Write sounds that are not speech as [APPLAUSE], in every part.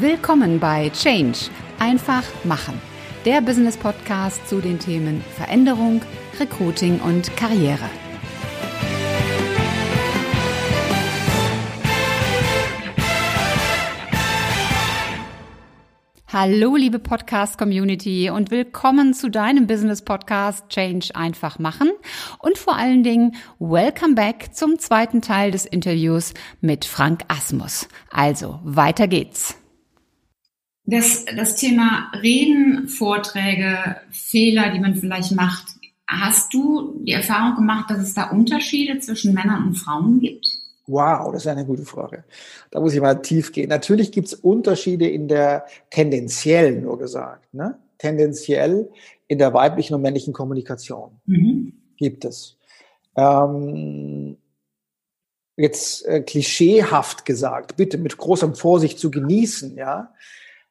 Willkommen bei Change. Einfach machen. Der Business Podcast zu den Themen Veränderung, Recruiting und Karriere. Hallo, liebe Podcast-Community und willkommen zu deinem Business-Podcast Change einfach machen und vor allen Dingen welcome back zum zweiten Teil des Interviews mit Frank Asmus. Also, weiter geht's. Das, das Thema Reden, Vorträge, Fehler, die man vielleicht macht, hast du die Erfahrung gemacht, dass es da Unterschiede zwischen Männern und Frauen gibt? Wow, das ist eine gute Frage. Da muss ich mal tief gehen. Natürlich gibt es Unterschiede in der tendenziell nur gesagt, ne? tendenziell in der weiblichen und männlichen Kommunikation mhm. gibt es. Ähm, jetzt äh, klischeehaft gesagt, bitte mit großem Vorsicht zu genießen, ja,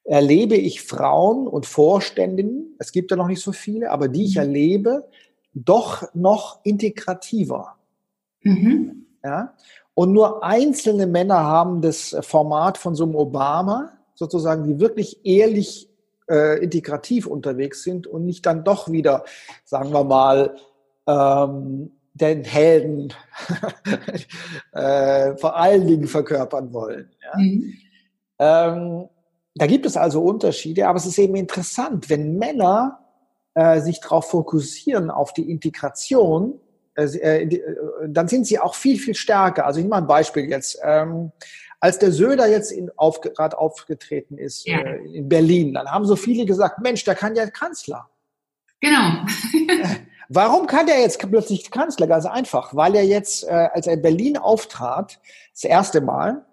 erlebe ich Frauen und Vorständinnen, es gibt ja noch nicht so viele, aber die ich mhm. erlebe, doch noch integrativer. Mhm. Ja? Und nur einzelne Männer haben das Format von so einem Obama, sozusagen, die wirklich ehrlich äh, integrativ unterwegs sind und nicht dann doch wieder, sagen wir mal, ähm, den Helden [LAUGHS] äh, vor allen Dingen verkörpern wollen. Ja? Mhm. Ähm, da gibt es also Unterschiede, aber es ist eben interessant, wenn Männer äh, sich darauf fokussieren, auf die Integration, äh, äh, äh, dann sind sie auch viel, viel stärker. Also ich mache ein Beispiel jetzt. Ähm, als der Söder jetzt in, auf, gerade aufgetreten ist ja. äh, in Berlin, dann haben so viele gesagt, Mensch, der kann ja Kanzler. Genau. [LAUGHS] Warum kann der jetzt plötzlich Kanzler? Ganz einfach, weil er jetzt, äh, als er in Berlin auftrat, das erste Mal,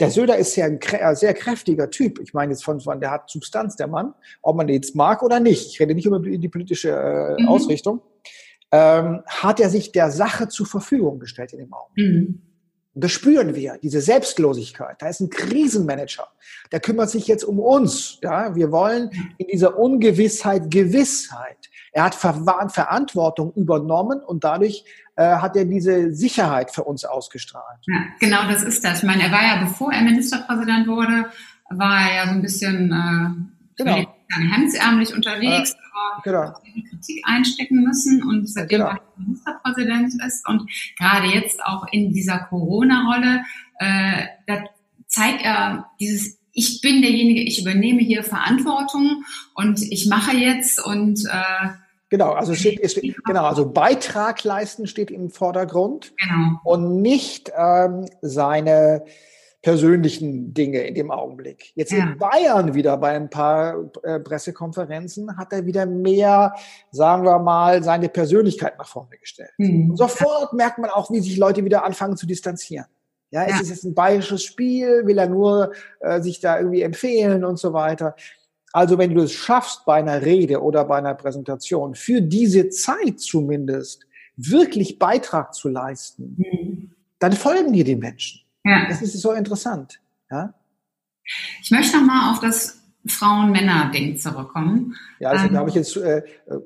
der Söder ist ja ein sehr kräftiger Typ. Ich meine jetzt von, von, der hat Substanz, der Mann, ob man den jetzt mag oder nicht. Ich rede nicht über die politische äh, mhm. Ausrichtung ähm, hat er sich der Sache zur Verfügung gestellt in dem Augenblick. Mhm. Und das spüren wir, diese Selbstlosigkeit. Da ist ein Krisenmanager, der kümmert sich jetzt um uns. Ja, wir wollen in dieser Ungewissheit Gewissheit. Er hat Ver Verantwortung übernommen und dadurch äh, hat er diese Sicherheit für uns ausgestrahlt. Ja, genau, das ist das. Ich meine, er war ja, bevor er Ministerpräsident wurde, war er ja so ein bisschen äh, genau. hemdsärmlich unterwegs, aber genau. Kritik einstecken müssen und seitdem genau. er Ministerpräsident ist und gerade jetzt auch in dieser Corona-Rolle, äh, da zeigt er dieses ich bin derjenige, ich übernehme hier Verantwortung und ich mache jetzt und äh, Genau, also steht, steht, genau, also Beitrag leisten steht im Vordergrund genau. und nicht ähm, seine persönlichen Dinge in dem Augenblick. Jetzt ja. in Bayern wieder bei ein paar äh, Pressekonferenzen hat er wieder mehr, sagen wir mal, seine Persönlichkeit nach vorne gestellt. Mhm. sofort merkt man auch, wie sich Leute wieder anfangen zu distanzieren. Ja, ja. ist es jetzt ein bayerisches Spiel? Will er nur äh, sich da irgendwie empfehlen und so weiter? Also wenn du es schaffst, bei einer Rede oder bei einer Präsentation für diese Zeit zumindest wirklich Beitrag zu leisten, mhm. dann folgen dir die Menschen. Ja. Das ist so interessant. Ja? Ich möchte noch mal auf das Frauen-Männer-Ding zurückkommen. Ja, also ähm, da habe ich jetzt äh,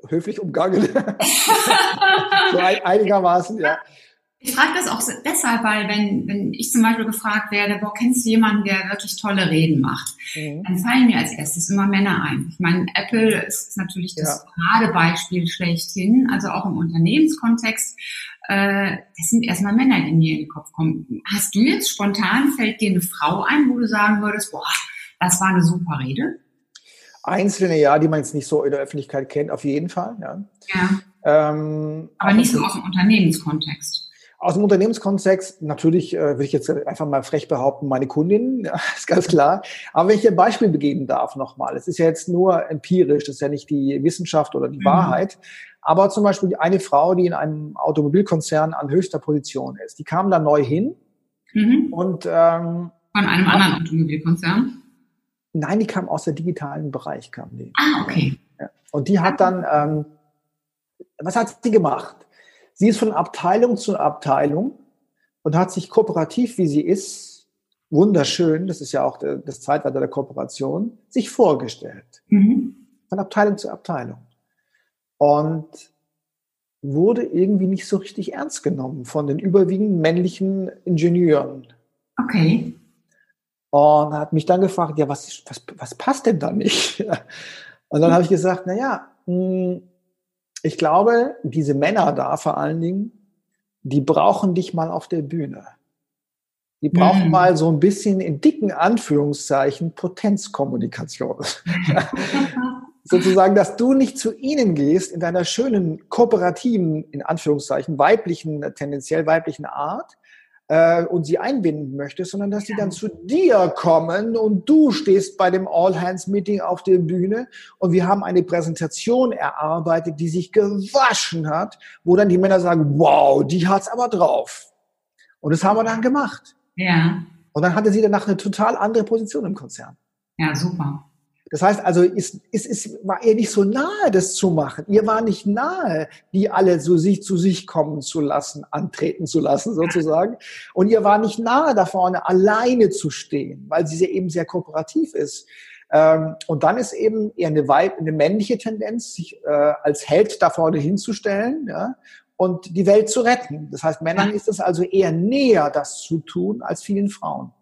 höflich umgangen. [LAUGHS] so einigermaßen, ja. [LAUGHS] Ich frage das auch deshalb, weil wenn, wenn ich zum Beispiel gefragt werde, boah, kennst du jemanden, der wirklich tolle Reden macht? Mhm. Dann fallen mir als erstes immer Männer ein. Ich meine, Apple ist natürlich das ja. Paradebeispiel schlechthin, also auch im Unternehmenskontext. Äh, das sind erstmal Männer, die mir in den Kopf kommen. Hast du jetzt spontan, fällt dir eine Frau ein, wo du sagen würdest, boah, das war eine super Rede? Einzelne, ja, die man jetzt nicht so in der Öffentlichkeit kennt, auf jeden Fall. Ja. ja. Ähm, aber nicht so aus dem Unternehmenskontext. Aus dem Unternehmenskontext, natürlich äh, würde ich jetzt einfach mal frech behaupten, meine Kundin, [LAUGHS] ja, ist ganz klar. Aber wenn ich ein Beispiel begeben darf nochmal, es ist ja jetzt nur empirisch, das ist ja nicht die Wissenschaft oder die mhm. Wahrheit. Aber zum Beispiel eine Frau, die in einem Automobilkonzern an höchster Position ist, die kam da neu hin mhm. und ähm, von einem anderen Automobilkonzern? Nein, die kam aus der digitalen Bereich, kam die. Ah, okay. Ja. Und die hat dann, ähm, was hat sie gemacht? Sie ist von Abteilung zu Abteilung und hat sich kooperativ, wie sie ist, wunderschön, das ist ja auch das Zeitalter der Kooperation, sich vorgestellt. Mhm. Von Abteilung zu Abteilung. Und wurde irgendwie nicht so richtig ernst genommen von den überwiegend männlichen Ingenieuren. Okay. Und hat mich dann gefragt, ja, was, was, was passt denn da nicht? [LAUGHS] Und dann habe ich gesagt, na ja, hm, ich glaube, diese Männer da vor allen Dingen, die brauchen dich mal auf der Bühne. Die brauchen mhm. mal so ein bisschen in dicken Anführungszeichen Potenzkommunikation. [LAUGHS] Sozusagen, dass du nicht zu ihnen gehst in deiner schönen, kooperativen, in Anführungszeichen, weiblichen, tendenziell weiblichen Art, äh, und sie einbinden möchtest, sondern dass sie dann zu dir kommen und du stehst bei dem All-Hands-Meeting auf der Bühne und wir haben eine Präsentation erarbeitet, die sich gewaschen hat, wo dann die Männer sagen, wow, die hat's aber drauf. Und das haben wir dann gemacht. Ja. Und dann hatte sie danach eine total andere Position im Konzern. Ja, super. Das heißt also, es, es, es war ihr nicht so nahe, das zu machen. Ihr war nicht nahe, die alle zu sich, zu sich kommen zu lassen, antreten zu lassen sozusagen. Und ihr war nicht nahe da vorne, alleine zu stehen, weil sie eben sehr kooperativ ist. Ähm, und dann ist eben eher eine, Weib, eine männliche Tendenz, sich äh, als Held da vorne hinzustellen ja, und die Welt zu retten. Das heißt, Männern ist es also eher näher, das zu tun, als vielen Frauen.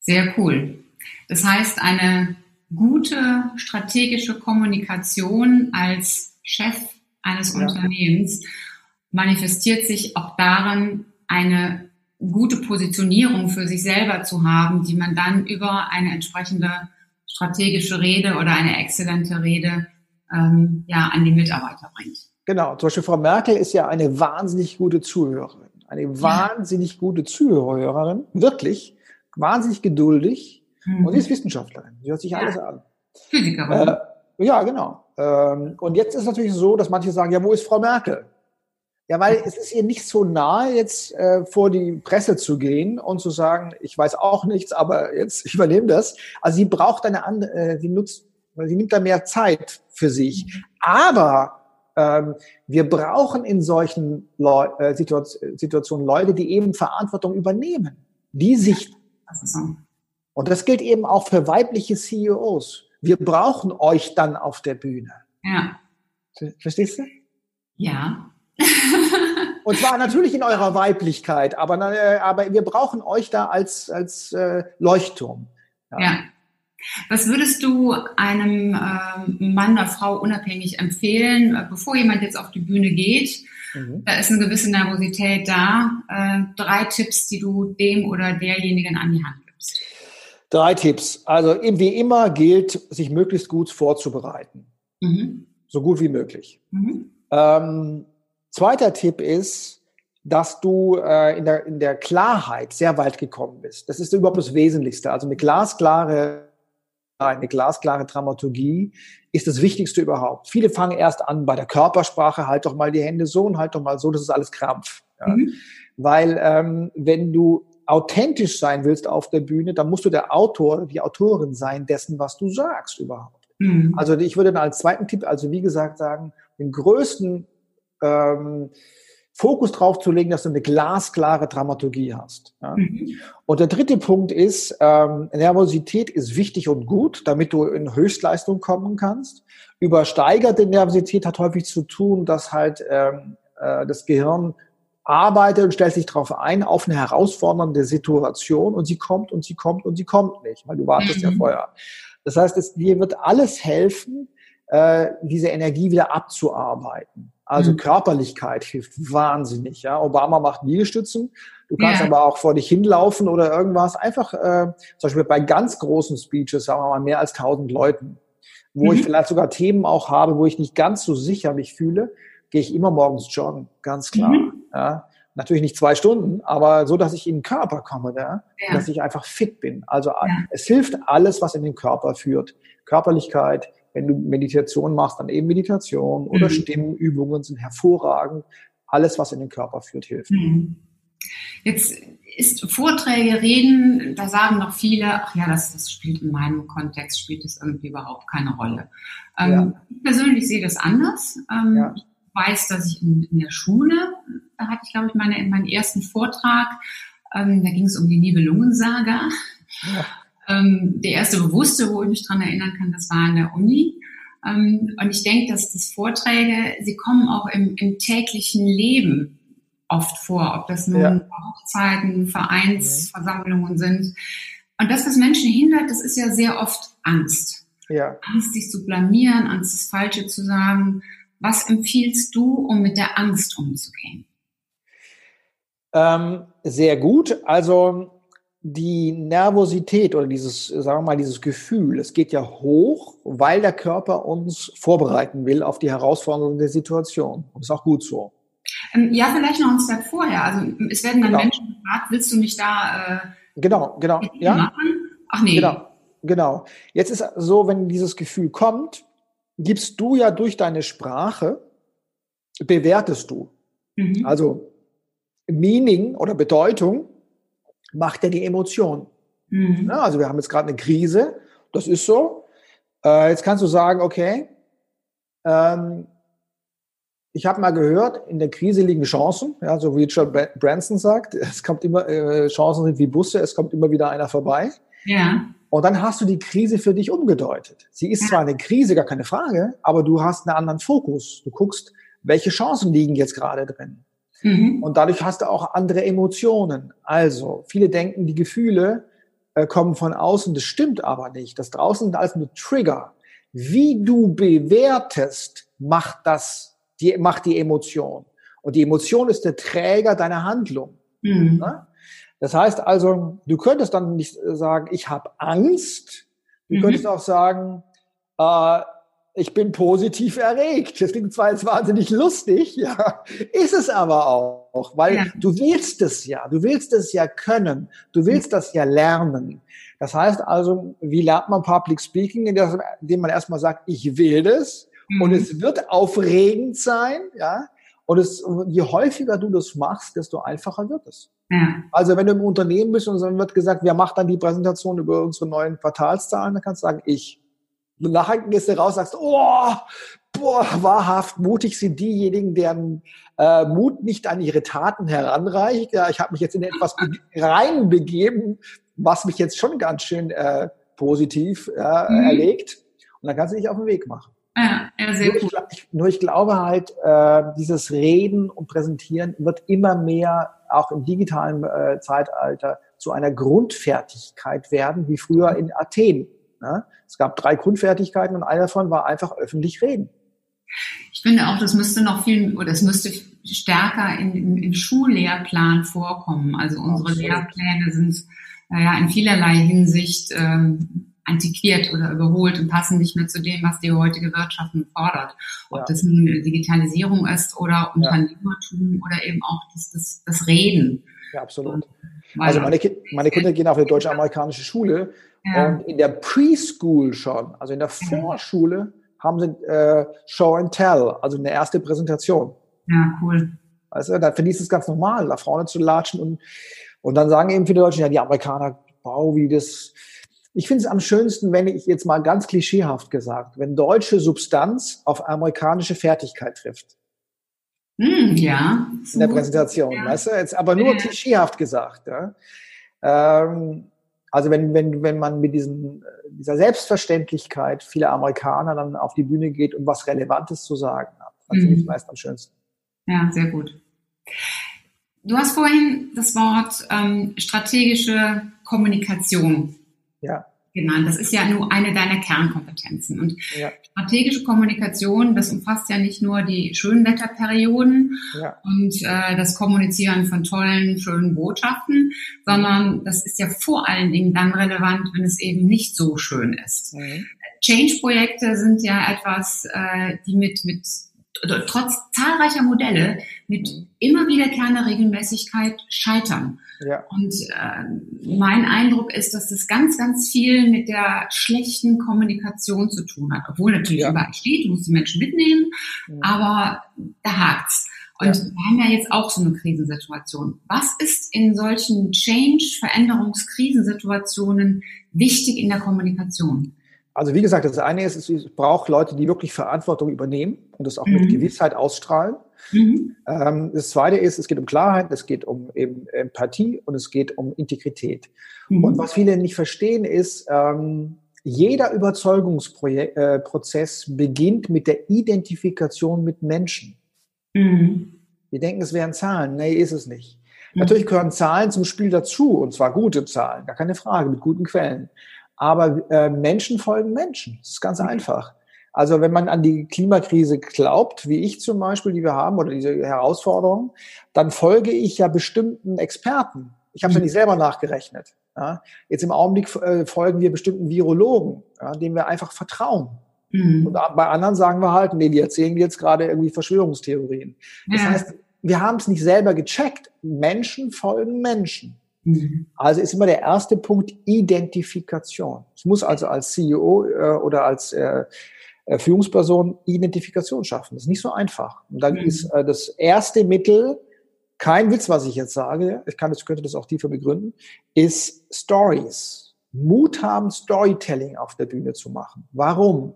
Sehr cool. Das heißt, eine gute strategische Kommunikation als Chef eines ja. Unternehmens manifestiert sich auch darin, eine gute Positionierung für sich selber zu haben, die man dann über eine entsprechende strategische Rede oder eine exzellente Rede ähm, ja, an die Mitarbeiter bringt. Genau, zum Beispiel Frau Merkel ist ja eine wahnsinnig gute Zuhörerin, eine wahnsinnig ja. gute Zuhörerin, wirklich, wahnsinnig geduldig, Mhm. Und sie ist Wissenschaftlerin. Sie hört sich ja. alles an. Physikerin. Äh, ja, genau. Ähm, und jetzt ist es natürlich so, dass manche sagen, ja, wo ist Frau Merkel? Ja, weil es ist ihr nicht so nahe, jetzt äh, vor die Presse zu gehen und zu sagen, ich weiß auch nichts, aber jetzt [LAUGHS] ich übernehme das. Also sie braucht eine andere, äh, sie nutzt, sie nimmt da mehr Zeit für sich. Mhm. Aber ähm, wir brauchen in solchen Leu äh, Situationen Leute, die eben Verantwortung übernehmen, die sich und das gilt eben auch für weibliche CEOs. Wir brauchen euch dann auf der Bühne. Ja. Verstehst du? Ja. [LAUGHS] Und zwar natürlich in eurer Weiblichkeit, aber, äh, aber wir brauchen euch da als, als äh, Leuchtturm. Ja. ja. Was würdest du einem äh, Mann oder Frau unabhängig empfehlen, äh, bevor jemand jetzt auf die Bühne geht? Mhm. Da ist eine gewisse Nervosität da. Äh, drei Tipps, die du dem oder derjenigen an die Hand. Drei Tipps. Also wie immer gilt, sich möglichst gut vorzubereiten. Mhm. So gut wie möglich. Mhm. Ähm, zweiter Tipp ist, dass du äh, in, der, in der Klarheit sehr weit gekommen bist. Das ist überhaupt das Wesentlichste. Also eine glasklare, eine glasklare Dramaturgie ist das Wichtigste überhaupt. Viele fangen erst an bei der Körpersprache, halt doch mal die Hände so und halt doch mal so, das ist alles Krampf. Ja. Mhm. Weil ähm, wenn du authentisch sein willst auf der Bühne, dann musst du der Autor, die Autorin sein dessen, was du sagst überhaupt. Mhm. Also ich würde dann als zweiten Tipp, also wie gesagt sagen, den größten ähm, Fokus drauf zu legen, dass du eine glasklare Dramaturgie hast. Ja? Mhm. Und der dritte Punkt ist, ähm, Nervosität ist wichtig und gut, damit du in Höchstleistung kommen kannst. Übersteigerte Nervosität hat häufig zu tun, dass halt ähm, äh, das Gehirn arbeitet und stellt sich darauf ein, auf eine herausfordernde Situation und sie kommt und sie kommt und sie kommt nicht, weil du wartest mhm. ja vorher. Das heißt, es, dir wird alles helfen, äh, diese Energie wieder abzuarbeiten. Also mhm. Körperlichkeit hilft wahnsinnig. Ja? Obama macht Liegestützen. Du kannst ja. aber auch vor dich hinlaufen oder irgendwas. Einfach, äh, zum Beispiel bei ganz großen Speeches, sagen wir mal mehr als tausend Leuten, wo mhm. ich vielleicht sogar Themen auch habe, wo ich nicht ganz so sicher mich fühle, gehe ich immer morgens joggen, ganz klar. Mhm. Ja. Natürlich nicht zwei Stunden, aber so, dass ich in den Körper komme, ja? ja. dass ich einfach fit bin. Also ja. es hilft alles, was in den Körper führt. Körperlichkeit, wenn du Meditation machst, dann eben Meditation oder mhm. Stimmenübungen sind hervorragend. Alles, was in den Körper führt, hilft. Mhm. Jetzt ist Vorträge, Reden, da sagen noch viele, ach ja, das, das spielt in meinem Kontext, spielt das irgendwie überhaupt keine Rolle. Ähm, ja. Ich persönlich sehe das anders. Ähm, ja weiß, dass ich in, in der Schule, da hatte ich, glaube ich, meine, meinen ersten Vortrag, ähm, da ging es um die Nibelungensaga. Ja. Ähm, der erste bewusste, wo ich mich dran erinnern kann, das war an der Uni. Ähm, und ich denke, dass das Vorträge, sie kommen auch im, im täglichen Leben oft vor, ob das nun ja. Hochzeiten, Vereinsversammlungen sind. Und das, was Menschen hindert, das ist ja sehr oft Angst. Ja. Angst, sich zu blamieren, Angst, das Falsche zu sagen. Was empfiehlst du, um mit der Angst umzugehen? Ähm, sehr gut. Also die Nervosität oder dieses, sagen wir mal, dieses Gefühl, es geht ja hoch, weil der Körper uns vorbereiten will auf die herausfordernde Situation. Und ist auch gut so. Ähm, ja, vielleicht noch ein Step vorher. Also es werden dann genau. Menschen gefragt, willst du nicht da äh, genau, genau, ja. machen? Ach nee. Genau, genau. Jetzt ist so, wenn dieses Gefühl kommt, gibst du ja durch deine Sprache, bewertest du. Mhm. Also Meaning oder Bedeutung macht ja die Emotion. Mhm. Ja, also wir haben jetzt gerade eine Krise, das ist so. Äh, jetzt kannst du sagen, okay, ähm, ich habe mal gehört, in der Krise liegen Chancen, ja, so wie Richard Branson sagt, [LAUGHS] es kommt immer, äh, Chancen sind wie Busse, es kommt immer wieder einer vorbei. Ja. Und dann hast du die Krise für dich umgedeutet. Sie ist ja. zwar eine Krise, gar keine Frage, aber du hast einen anderen Fokus. Du guckst, welche Chancen liegen jetzt gerade drin. Mhm. Und dadurch hast du auch andere Emotionen. Also, viele denken, die Gefühle äh, kommen von außen, das stimmt aber nicht. Das draußen sind alles nur Trigger. Wie du bewertest, macht das, die, macht die Emotion. Und die Emotion ist der Träger deiner Handlung. Mhm. Ne? Das heißt also, du könntest dann nicht sagen, ich habe Angst. Du mhm. könntest auch sagen, äh, ich bin positiv erregt. Das klingt zwar jetzt wahnsinnig lustig, ja, ist es aber auch, weil ja. du willst es ja, du willst es ja können, du willst das ja lernen. Das heißt also, wie lernt man Public Speaking, indem man erstmal sagt, ich will das mhm. und es wird aufregend sein, ja, und es, je häufiger du das machst, desto einfacher wird es. Ja. Also wenn du im Unternehmen bist und dann wird gesagt, wer macht dann die Präsentation über unsere neuen Quartalszahlen, dann kannst du sagen, ich. Und nachher gehst du raus sagst, oh, boah, wahrhaft mutig sind diejenigen, deren äh, Mut nicht an ihre Taten heranreicht. Ja, ich habe mich jetzt in etwas reinbegeben, was mich jetzt schon ganz schön äh, positiv äh, mhm. erlegt. Und dann kannst du dich auf den Weg machen. Ja, ja sehr nur, gut. Ich, nur ich glaube halt, äh, dieses Reden und Präsentieren wird immer mehr auch im digitalen äh, Zeitalter zu einer Grundfertigkeit werden, wie früher in Athen. Ne? Es gab drei Grundfertigkeiten und eine davon war einfach öffentlich reden. Ich finde auch, das müsste noch viel, oder es müsste stärker in, in, im Schullehrplan vorkommen. Also unsere Absolut. Lehrpläne sind naja, in vielerlei Hinsicht ähm, antiquiert oder überholt und passen nicht mehr zu dem, was die heutige Wirtschaft fordert. Ob ja. das nun Digitalisierung ist oder Unternehmertum ja. oder eben auch das, das, das Reden. Ja, absolut. Also meine, meine Kinder gehen auf eine deutsche-amerikanische Schule ja. und in der Preschool schon, also in der Vorschule, haben sie äh, Show and Tell, also eine erste Präsentation. Ja, cool. Also da finde ich es ganz normal, da vorne zu latschen und, und dann sagen eben viele Deutsche, ja, die Amerikaner, wow, wie das, ich finde es am schönsten, wenn ich jetzt mal ganz klischeehaft gesagt, wenn deutsche Substanz auf amerikanische Fertigkeit trifft. Mm, ja. In der Präsentation, ja. weißt du? Jetzt aber nur ja. klischeehaft gesagt. Ja? Ähm, also wenn, wenn, wenn man mit diesen, dieser Selbstverständlichkeit vieler Amerikaner dann auf die Bühne geht und was Relevantes zu sagen hat, dann finde ich mhm. meist am schönsten. Ja, sehr gut. Du hast vorhin das Wort ähm, strategische Kommunikation ja. Genannt. Das ist ja nur eine deiner Kernkompetenzen. Und ja. strategische Kommunikation, das umfasst ja nicht nur die Schönwetterperioden ja. und äh, das Kommunizieren von tollen, schönen Botschaften, sondern das ist ja vor allen Dingen dann relevant, wenn es eben nicht so schön ist. Mhm. Change-Projekte sind ja etwas, äh, die mit, mit trotz zahlreicher Modelle mit mhm. immer wiederkehrender Regelmäßigkeit scheitern. Ja. Und äh, mein Eindruck ist, dass das ganz, ganz viel mit der schlechten Kommunikation zu tun hat. Obwohl natürlich ja. überall steht, du musst die Menschen mitnehmen, mhm. aber da hakt's. Und ja. wir haben ja jetzt auch so eine Krisensituation. Was ist in solchen Change-, Veränderungs-, Krisensituationen wichtig in der Kommunikation? Also wie gesagt, das eine ist, es braucht Leute, die wirklich Verantwortung übernehmen und das auch mhm. mit Gewissheit ausstrahlen. Mhm. Ähm, das zweite ist, es geht um Klarheit, es geht um eben Empathie und es geht um Integrität. Mhm. Und was viele nicht verstehen ist, ähm, jeder Überzeugungsprozess äh, beginnt mit der Identifikation mit Menschen. Mhm. Wir denken, es wären Zahlen. Nee, ist es nicht. Mhm. Natürlich gehören Zahlen zum Spiel dazu, und zwar gute Zahlen, gar keine Frage, mit guten Quellen. Aber äh, Menschen folgen Menschen. Das ist ganz mhm. einfach. Also wenn man an die Klimakrise glaubt, wie ich zum Beispiel, die wir haben, oder diese Herausforderungen, dann folge ich ja bestimmten Experten. Ich habe es ja nicht selber nachgerechnet. Ja. Jetzt im Augenblick äh, folgen wir bestimmten Virologen, ja, denen wir einfach vertrauen. Mhm. Und bei anderen sagen wir halt, nee, die erzählen jetzt gerade irgendwie Verschwörungstheorien. Das ja. heißt, wir haben es nicht selber gecheckt. Menschen folgen Menschen. Mhm. Also ist immer der erste Punkt Identifikation. Ich muss also als CEO äh, oder als äh, äh, Führungsperson Identifikation schaffen. Das ist nicht so einfach. Und dann mhm. ist äh, das erste Mittel, kein Witz, was ich jetzt sage, ich kann, ich könnte das auch tiefer begründen, ist Stories. Mut haben, Storytelling auf der Bühne zu machen. Warum?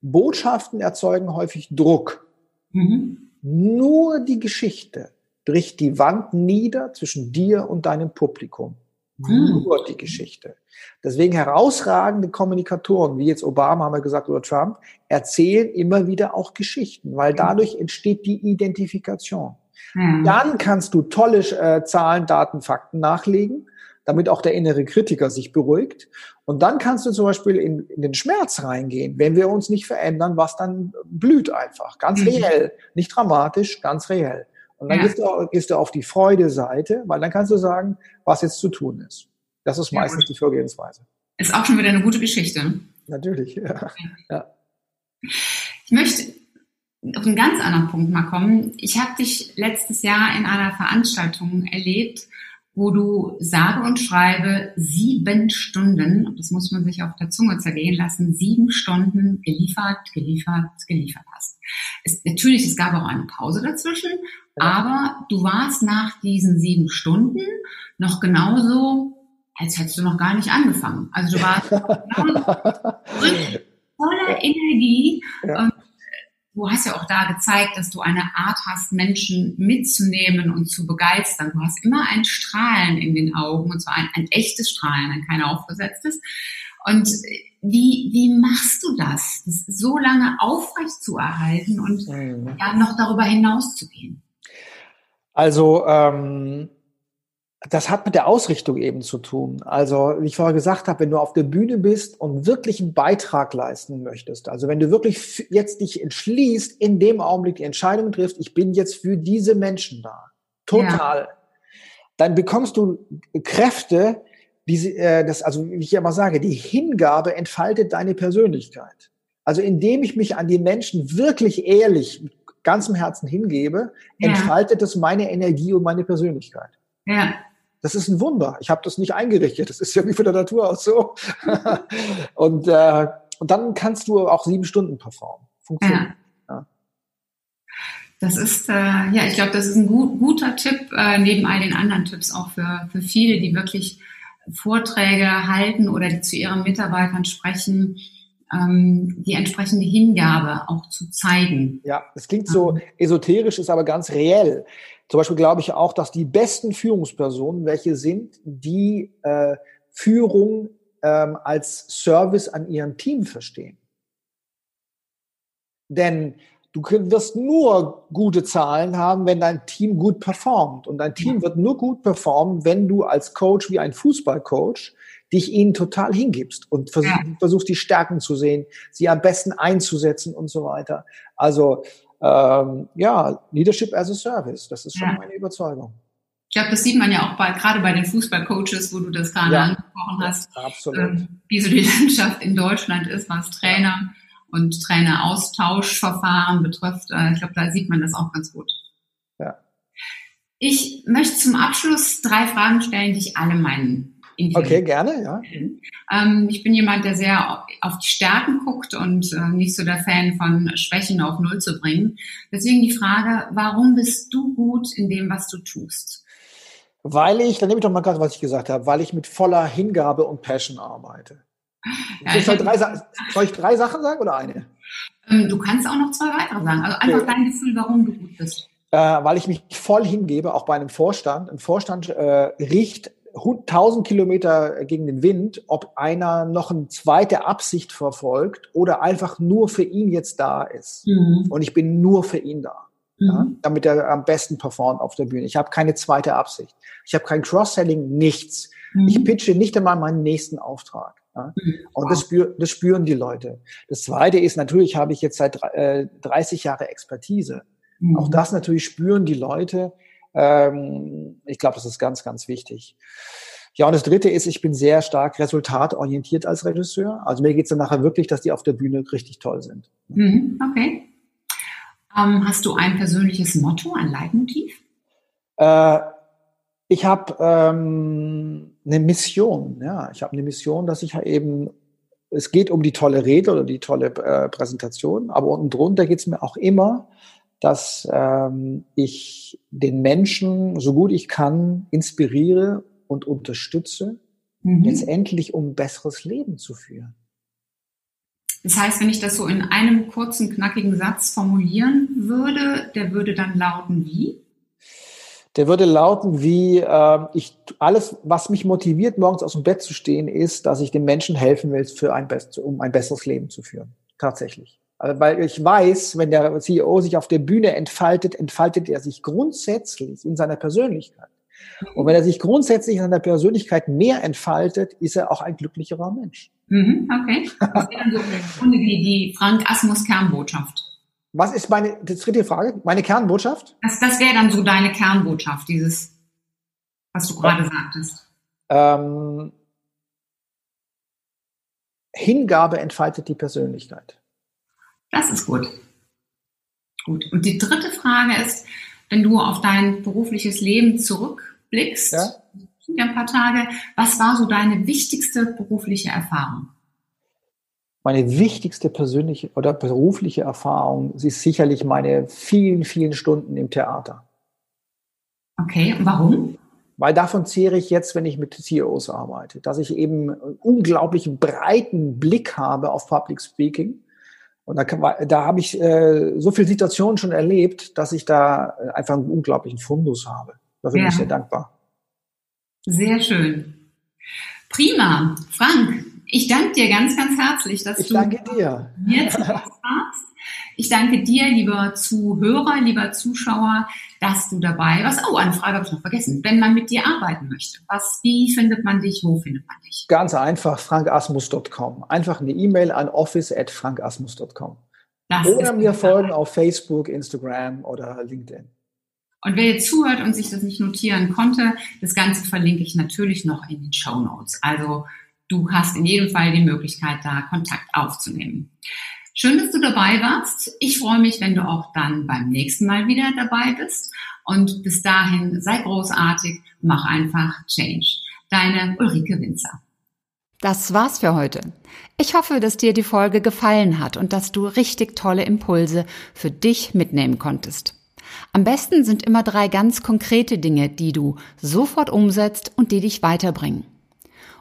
Botschaften erzeugen häufig Druck. Mhm. Nur die Geschichte bricht die Wand nieder zwischen dir und deinem Publikum. Hm. Nur die Geschichte. Deswegen herausragende Kommunikatoren, wie jetzt Obama, haben wir gesagt, oder Trump, erzählen immer wieder auch Geschichten, weil hm. dadurch entsteht die Identifikation. Hm. Dann kannst du tolle äh, Zahlen, Daten, Fakten nachlegen, damit auch der innere Kritiker sich beruhigt. Und dann kannst du zum Beispiel in, in den Schmerz reingehen, wenn wir uns nicht verändern, was dann blüht einfach. Ganz mhm. reell, nicht dramatisch, ganz reell. Und dann ja. gehst, du, gehst du auf die Freude-Seite, weil dann kannst du sagen, was jetzt zu tun ist. Das ist meistens ja, die Vorgehensweise. Ist auch schon wieder eine gute Geschichte. Natürlich, ja. ja. Ich möchte auf einen ganz anderen Punkt mal kommen. Ich habe dich letztes Jahr in einer Veranstaltung erlebt, wo du sage und schreibe sieben Stunden, das muss man sich auf der Zunge zergehen lassen, sieben Stunden geliefert, geliefert, geliefert hast. Es, natürlich, es gab auch eine Pause dazwischen, ja. aber du warst nach diesen sieben Stunden noch genauso, als hättest du noch gar nicht angefangen. Also du warst [LAUGHS] voller Energie. Ja. Du hast ja auch da gezeigt, dass du eine Art hast, Menschen mitzunehmen und zu begeistern. Du hast immer ein Strahlen in den Augen, und zwar ein, ein echtes Strahlen, ein kein aufgesetztes. Und wie, wie machst du das, das so lange aufrecht zu erhalten und mhm. ja, noch darüber hinaus zu gehen? Also ähm, das hat mit der Ausrichtung eben zu tun. Also, wie ich vorher gesagt habe, wenn du auf der Bühne bist und wirklich einen Beitrag leisten möchtest, also wenn du wirklich jetzt dich entschließt, in dem Augenblick die Entscheidung triffst, ich bin jetzt für diese Menschen da, total, ja. dann bekommst du Kräfte, die, äh, das, also wie ich immer sage, die Hingabe entfaltet deine Persönlichkeit. Also indem ich mich an die Menschen wirklich ehrlich, mit ganzem Herzen hingebe, ja. entfaltet es meine Energie und meine Persönlichkeit. Ja. Das ist ein Wunder. Ich habe das nicht eingerichtet. Das ist ja wie von der Natur aus so. [LAUGHS] und, äh, und dann kannst du auch sieben Stunden performen. Funktioniert. Ja. ja. Das ist, äh, ja, ich glaube, das ist ein gut, guter Tipp, äh, neben all den anderen Tipps auch für, für viele, die wirklich Vorträge halten oder die zu ihren Mitarbeitern sprechen, ähm, die entsprechende Hingabe auch zu zeigen. Ja, es klingt so esoterisch, ist aber ganz reell. Zum Beispiel glaube ich auch, dass die besten Führungspersonen welche sind, die äh, Führung ähm, als Service an ihrem Team verstehen. Denn du wirst nur gute Zahlen haben, wenn dein Team gut performt. Und dein Team wird nur gut performen, wenn du als Coach wie ein Fußballcoach dich ihnen total hingibst und versuch, ja. versuchst, die Stärken zu sehen, sie am besten einzusetzen und so weiter. Also ähm, ja, Leadership as a Service, das ist schon ja. meine Überzeugung. Ich glaube, das sieht man ja auch bei, gerade bei den Fußballcoaches, wo du das gerade ja. angesprochen hast, absolut. Ähm, wie so die [LAUGHS] Landschaft in Deutschland ist, was Trainer und Traineraustauschverfahren betrifft. Äh, ich glaube, da sieht man das auch ganz gut. Ja. Ich möchte zum Abschluss drei Fragen stellen, die ich alle meinen Okay, gerne, ja. Ähm, ich bin jemand, der sehr auf die Stärken guckt und äh, nicht so der Fan von Schwächen auf Null zu bringen. Deswegen die Frage, warum bist du gut in dem, was du tust? Weil ich, dann nehme ich doch mal gerade, was ich gesagt habe, weil ich mit voller Hingabe und Passion arbeite. Ja, soll, ich drei, soll, ich drei, Sachen sagen oder eine? Ähm, du kannst auch noch zwei weitere sagen. Also einfach okay. dein Gefühl, warum du gut bist. Äh, weil ich mich voll hingebe, auch bei einem Vorstand. Ein Vorstand äh, riecht 1000 Kilometer gegen den Wind, ob einer noch eine zweite Absicht verfolgt oder einfach nur für ihn jetzt da ist. Mhm. Und ich bin nur für ihn da. mhm. ja, damit er am besten performt auf der Bühne. Ich habe keine zweite Absicht. Ich habe kein Cross-Selling, nichts. Mhm. Ich pitche nicht einmal meinen nächsten Auftrag. Ja? Mhm. Und das, spür, das spüren die Leute. Das Zweite ist, natürlich habe ich jetzt seit äh, 30 Jahre Expertise. Mhm. Auch das natürlich spüren die Leute. Ähm, ich glaube, das ist ganz, ganz wichtig. Ja, und das Dritte ist, ich bin sehr stark resultatorientiert als Regisseur. Also mir geht es dann nachher wirklich, dass die auf der Bühne richtig toll sind. Mhm, okay. Ähm, hast du ein persönliches Motto, ein Leitmotiv? Äh, ich habe ähm, eine Mission. Ja, ich habe eine Mission, dass ich halt eben es geht um die tolle Rede oder die tolle äh, Präsentation, aber unten drunter geht es mir auch immer, dass ähm, ich den Menschen, so gut ich kann, inspiriere und unterstütze, mhm. letztendlich um ein besseres Leben zu führen. Das heißt, wenn ich das so in einem kurzen, knackigen Satz formulieren würde, der würde dann lauten wie? Der würde lauten wie, äh, ich, alles, was mich motiviert, morgens aus dem Bett zu stehen, ist, dass ich den Menschen helfen will, für ein, um ein besseres Leben zu führen. Tatsächlich. Also, weil ich weiß, wenn der CEO sich auf der Bühne entfaltet, entfaltet er sich grundsätzlich in seiner Persönlichkeit. Und wenn er sich grundsätzlich in seiner Persönlichkeit mehr entfaltet, ist er auch ein glücklicherer Mensch. Mhm, okay. Das wäre dann so die, die Frank Asmus Kernbotschaft. Was ist meine, das dritte Frage, meine Kernbotschaft? Das, das wäre dann so deine Kernbotschaft, dieses, was du gerade ja. sagtest. Ähm, Hingabe entfaltet die Persönlichkeit. Das ist gut. Gut. Und die dritte Frage ist, wenn du auf dein berufliches Leben zurückblickst, ja? sind ja ein paar Tage, was war so deine wichtigste berufliche Erfahrung? meine wichtigste persönliche oder berufliche Erfahrung ist sicherlich meine vielen, vielen Stunden im Theater. Okay, und warum? Weil davon zehre ich jetzt, wenn ich mit CEOs arbeite, dass ich eben einen unglaublich breiten Blick habe auf Public Speaking. Und da, da habe ich äh, so viele Situationen schon erlebt, dass ich da einfach einen unglaublichen Fundus habe. Dafür ja. bin ich sehr dankbar. Sehr schön. Prima. Frank, ich danke dir ganz, ganz herzlich, dass ich du danke dir. jetzt warst. Ich danke dir, lieber Zuhörer, lieber Zuschauer, dass du dabei warst. Oh, eine Frage habe ich noch vergessen. Wenn man mit dir arbeiten möchte, was, wie findet man dich, wo findet man dich? Ganz einfach, frankasmus.com. Einfach eine E-Mail an office@frankasmus.com. Oder mir folgen auf Facebook, Instagram oder LinkedIn. Und wer jetzt zuhört und sich das nicht notieren konnte, das Ganze verlinke ich natürlich noch in den Show Notes. Also du hast in jedem Fall die Möglichkeit, da Kontakt aufzunehmen. Schön, dass du dabei warst. Ich freue mich, wenn du auch dann beim nächsten Mal wieder dabei bist. Und bis dahin, sei großartig, mach einfach Change. Deine Ulrike Winzer. Das war's für heute. Ich hoffe, dass dir die Folge gefallen hat und dass du richtig tolle Impulse für dich mitnehmen konntest. Am besten sind immer drei ganz konkrete Dinge, die du sofort umsetzt und die dich weiterbringen.